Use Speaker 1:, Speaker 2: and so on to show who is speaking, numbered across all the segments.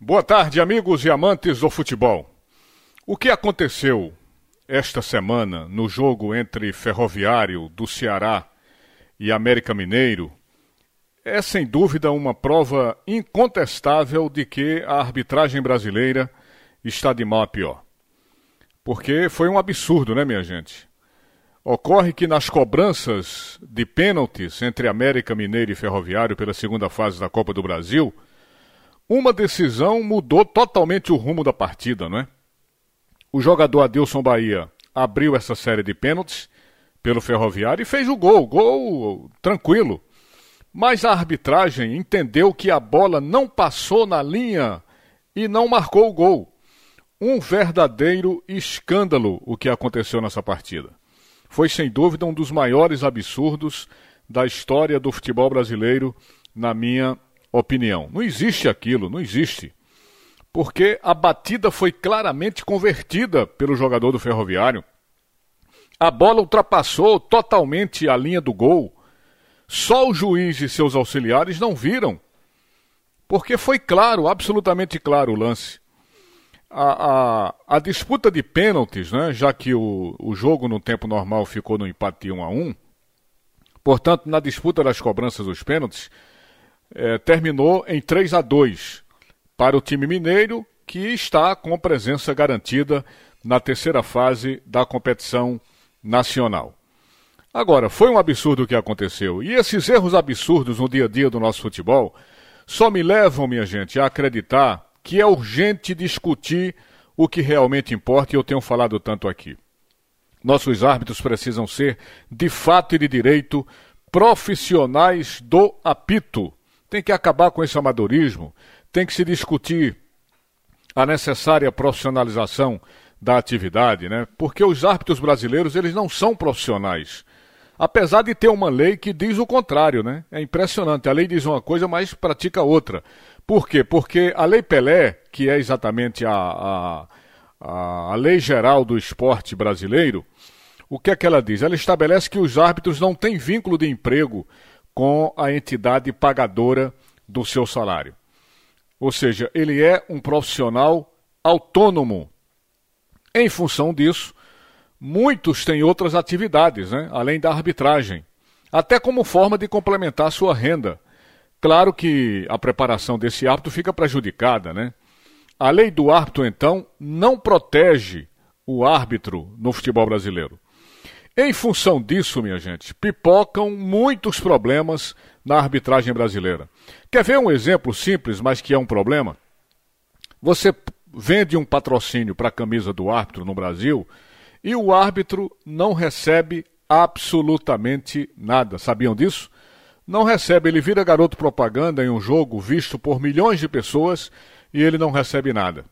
Speaker 1: Boa tarde, amigos e amantes do futebol. O que aconteceu esta semana no jogo entre Ferroviário do Ceará e América Mineiro é sem dúvida uma prova incontestável de que a arbitragem brasileira está de mal a pior. Porque foi um absurdo, né, minha gente? Ocorre que nas cobranças de pênaltis entre América Mineiro e Ferroviário pela segunda fase da Copa do Brasil, uma decisão mudou totalmente o rumo da partida, não é? O jogador Adilson Bahia abriu essa série de pênaltis pelo Ferroviário e fez o gol, gol tranquilo. Mas a arbitragem entendeu que a bola não passou na linha e não marcou o gol. Um verdadeiro escândalo o que aconteceu nessa partida. Foi sem dúvida um dos maiores absurdos da história do futebol brasileiro, na minha opinião. Não existe aquilo, não existe. Porque a batida foi claramente convertida pelo jogador do Ferroviário. A bola ultrapassou totalmente a linha do gol. Só o juiz e seus auxiliares não viram. Porque foi claro, absolutamente claro o lance. A, a, a disputa de pênaltis, né, já que o, o jogo no tempo normal ficou no empate 1 a 1 portanto, na disputa das cobranças dos pênaltis, é, terminou em 3 a 2 para o time mineiro, que está com presença garantida na terceira fase da competição nacional. Agora, foi um absurdo o que aconteceu. E esses erros absurdos no dia a dia do nosso futebol só me levam, minha gente, a acreditar que é urgente discutir o que realmente importa e eu tenho falado tanto aqui. Nossos árbitros precisam ser, de fato e de direito, profissionais do apito. Tem que acabar com esse amadorismo, tem que se discutir a necessária profissionalização da atividade, né? Porque os árbitros brasileiros, eles não são profissionais. Apesar de ter uma lei que diz o contrário, né? É impressionante. A lei diz uma coisa, mas pratica outra. Por quê? Porque a Lei Pelé, que é exatamente a, a, a, a lei geral do esporte brasileiro, o que é que ela diz? Ela estabelece que os árbitros não têm vínculo de emprego com a entidade pagadora do seu salário. Ou seja, ele é um profissional autônomo. Em função disso, muitos têm outras atividades, né? além da arbitragem, até como forma de complementar sua renda. Claro que a preparação desse árbitro fica prejudicada, né? A lei do árbitro, então, não protege o árbitro no futebol brasileiro. Em função disso, minha gente, pipocam muitos problemas na arbitragem brasileira. Quer ver um exemplo simples, mas que é um problema? Você vende um patrocínio para a camisa do árbitro no Brasil e o árbitro não recebe absolutamente nada. Sabiam disso? Não recebe, ele vira garoto propaganda em um jogo visto por milhões de pessoas e ele não recebe nada.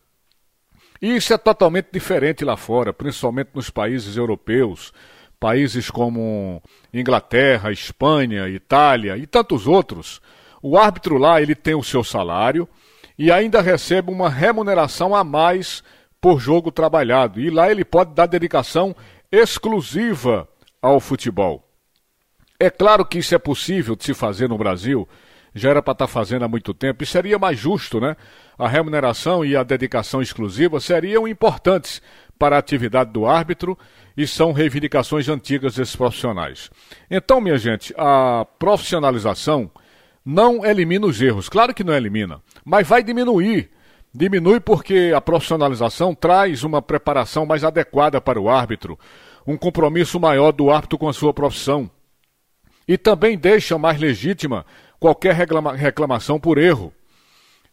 Speaker 1: E isso é totalmente diferente lá fora, principalmente nos países europeus, países como Inglaterra, Espanha, Itália e tantos outros, o árbitro lá ele tem o seu salário e ainda recebe uma remuneração a mais por jogo trabalhado. E lá ele pode dar dedicação exclusiva ao futebol. É claro que isso é possível de se fazer no Brasil, já era para estar tá fazendo há muito tempo, e seria mais justo, né? A remuneração e a dedicação exclusiva seriam importantes para a atividade do árbitro e são reivindicações antigas desses profissionais. Então, minha gente, a profissionalização não elimina os erros, claro que não elimina, mas vai diminuir. Diminui porque a profissionalização traz uma preparação mais adequada para o árbitro, um compromisso maior do árbitro com a sua profissão. E também deixa mais legítima qualquer reclama reclamação por erro.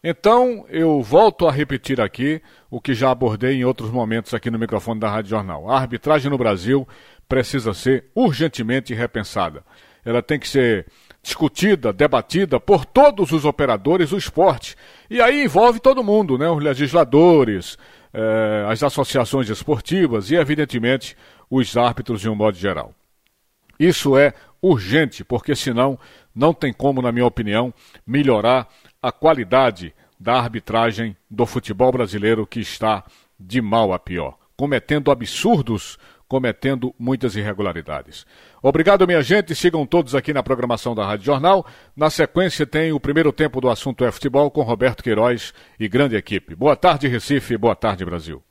Speaker 1: Então, eu volto a repetir aqui o que já abordei em outros momentos aqui no microfone da Rádio Jornal. A arbitragem no Brasil precisa ser urgentemente repensada. Ela tem que ser discutida, debatida por todos os operadores do esporte. E aí envolve todo mundo, né? os legisladores, eh, as associações esportivas e, evidentemente, os árbitros de um modo geral. Isso é urgente, porque senão não tem como, na minha opinião, melhorar a qualidade da arbitragem do futebol brasileiro que está de mal a pior, cometendo absurdos cometendo muitas irregularidades. Obrigado, minha gente. Sigam todos aqui na programação da Rádio Jornal. Na sequência tem o primeiro tempo do assunto é futebol com Roberto Queiroz e grande equipe. Boa tarde, Recife. Boa tarde, Brasil.